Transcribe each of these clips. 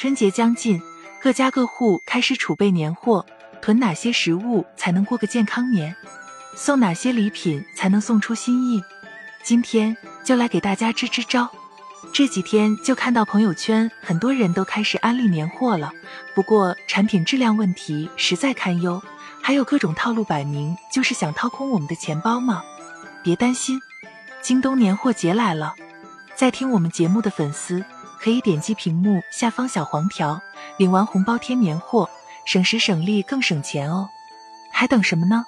春节将近，各家各户开始储备年货，囤哪些食物才能过个健康年？送哪些礼品才能送出心意？今天就来给大家支支招。这几天就看到朋友圈很多人都开始安利年货了，不过产品质量问题实在堪忧，还有各种套路，摆明就是想掏空我们的钱包嘛。别担心，京东年货节来了，在听我们节目的粉丝。可以点击屏幕下方小黄条，领完红包添年货，省时省力更省钱哦！还等什么呢？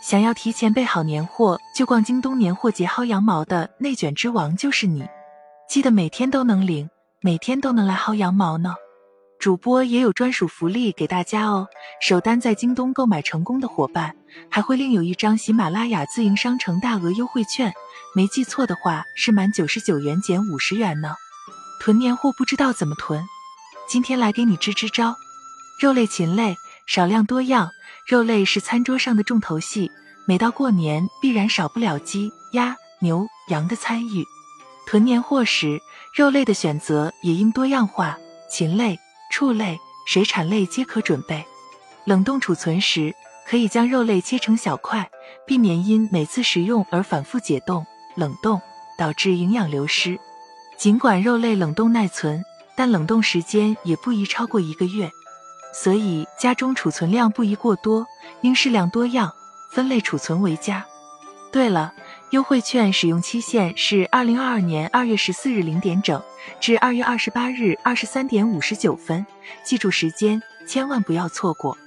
想要提前备好年货，就逛京东年货节薅羊毛的内卷之王就是你！记得每天都能领，每天都能来薅羊毛呢！主播也有专属福利给大家哦！首单在京东购买成功的伙伴，还会另有一张喜马拉雅自营商城大额优惠券，没记错的话是满九十九元减五十元呢！囤年货不知道怎么囤，今天来给你支支招。肉类、禽类少量多样，肉类是餐桌上的重头戏，每到过年必然少不了鸡、鸭、牛、羊的参与。囤年货时，肉类的选择也应多样化，禽类、畜类、水产类皆可准备。冷冻储存时，可以将肉类切成小块，避免因每次食用而反复解冻、冷冻，导致营养流失。尽管肉类冷冻耐存，但冷冻时间也不宜超过一个月，所以家中储存量不宜过多，应适量多样分类储存为佳。对了，优惠券使用期限是二零二二年二月十四日零点整至二月二十八日二十三点五十九分，记住时间，千万不要错过。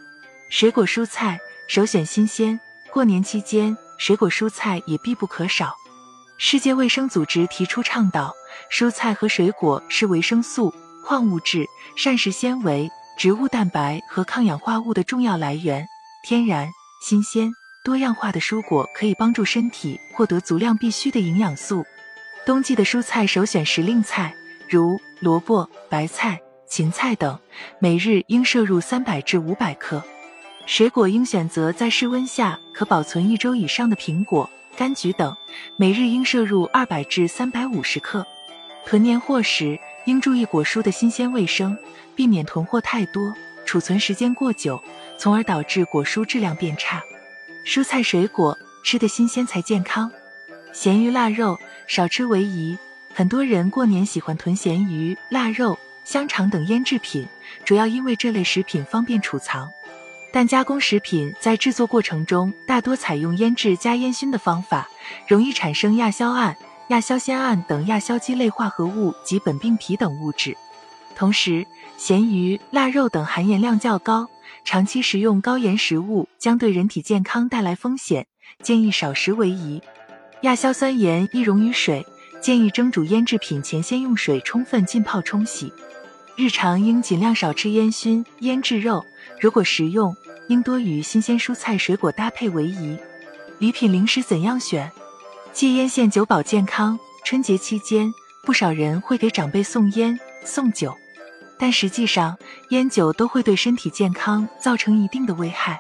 水果蔬菜首选新鲜，过年期间水果蔬菜也必不可少。世界卫生组织提出倡导。蔬菜和水果是维生素、矿物质、膳食纤维、植物蛋白和抗氧化物的重要来源。天然、新鲜、多样化的蔬果可以帮助身体获得足量必需的营养素。冬季的蔬菜首选时令菜，如萝卜、白菜、芹菜等，每日应摄入三百至五百克。水果应选择在室温下可保存一周以上的苹果、柑橘等，每日应摄入二百至三百五十克。囤年货时应注意果蔬的新鲜卫生，避免囤货太多，储存时间过久，从而导致果蔬质量变差。蔬菜水果吃的新鲜才健康。咸鱼腊肉少吃为宜。很多人过年喜欢囤咸鱼、腊肉、香肠等腌制品，主要因为这类食品方便储藏。但加工食品在制作过程中大多采用腌制加烟熏的方法，容易产生亚硝胺。亚硝酰胺等亚硝基类化合物及苯并芘等物质。同时，咸鱼、腊肉等含盐量较高，长期食用高盐食物将对人体健康带来风险，建议少食为宜。亚硝酸盐易溶于水，建议蒸煮腌制品前先用水充分浸泡冲洗。日常应尽量少吃烟熏、腌制肉，如果食用，应多与新鲜蔬菜水果搭配为宜。礼品零食怎样选？戒烟限酒保健康。春节期间，不少人会给长辈送烟、送酒，但实际上，烟酒都会对身体健康造成一定的危害。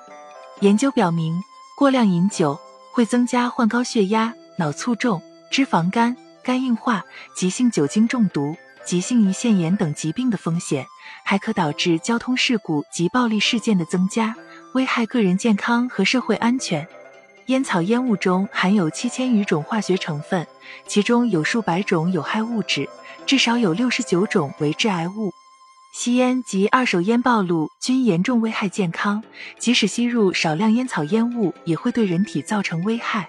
研究表明，过量饮酒会增加患高血压、脑卒中、脂肪肝、肝硬化、急性酒精中毒、急性胰腺炎等疾病的风险，还可导致交通事故及暴力事件的增加，危害个人健康和社会安全。烟草烟雾中含有七千余种化学成分，其中有数百种有害物质，至少有六十九种为致癌物。吸烟及二手烟暴露均严重危害健康，即使吸入少量烟草烟雾，也会对人体造成危害。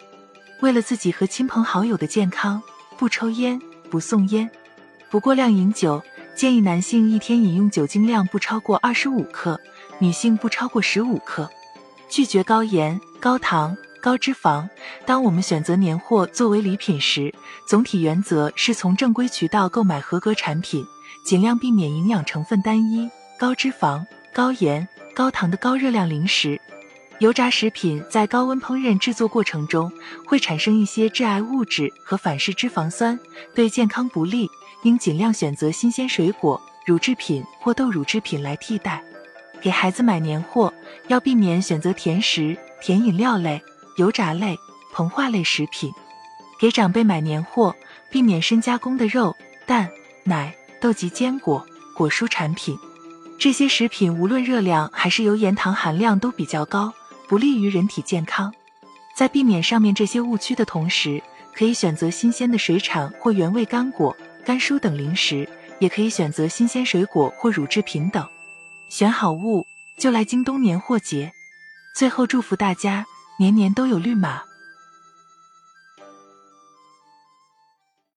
为了自己和亲朋好友的健康，不抽烟，不送烟，不过量饮酒。建议男性一天饮用酒精量不超过二十五克，女性不超过十五克。拒绝高盐、高糖。高脂肪。当我们选择年货作为礼品时，总体原则是从正规渠道购买合格产品，尽量避免营养成分单一、高脂肪、高盐、高糖的高热量零食。油炸食品在高温烹饪制作过程中会产生一些致癌物质和反式脂肪酸，对健康不利，应尽量选择新鲜水果、乳制品或豆乳制品来替代。给孩子买年货，要避免选择甜食、甜饮料类。油炸类、膨化类食品，给长辈买年货，避免深加工的肉、蛋、奶、豆及坚果、果蔬产品。这些食品无论热量还是油盐糖含量都比较高，不利于人体健康。在避免上面这些误区的同时，可以选择新鲜的水产或原味干果、干蔬等零食，也可以选择新鲜水果或乳制品等。选好物就来京东年货节。最后祝福大家年年都有绿码。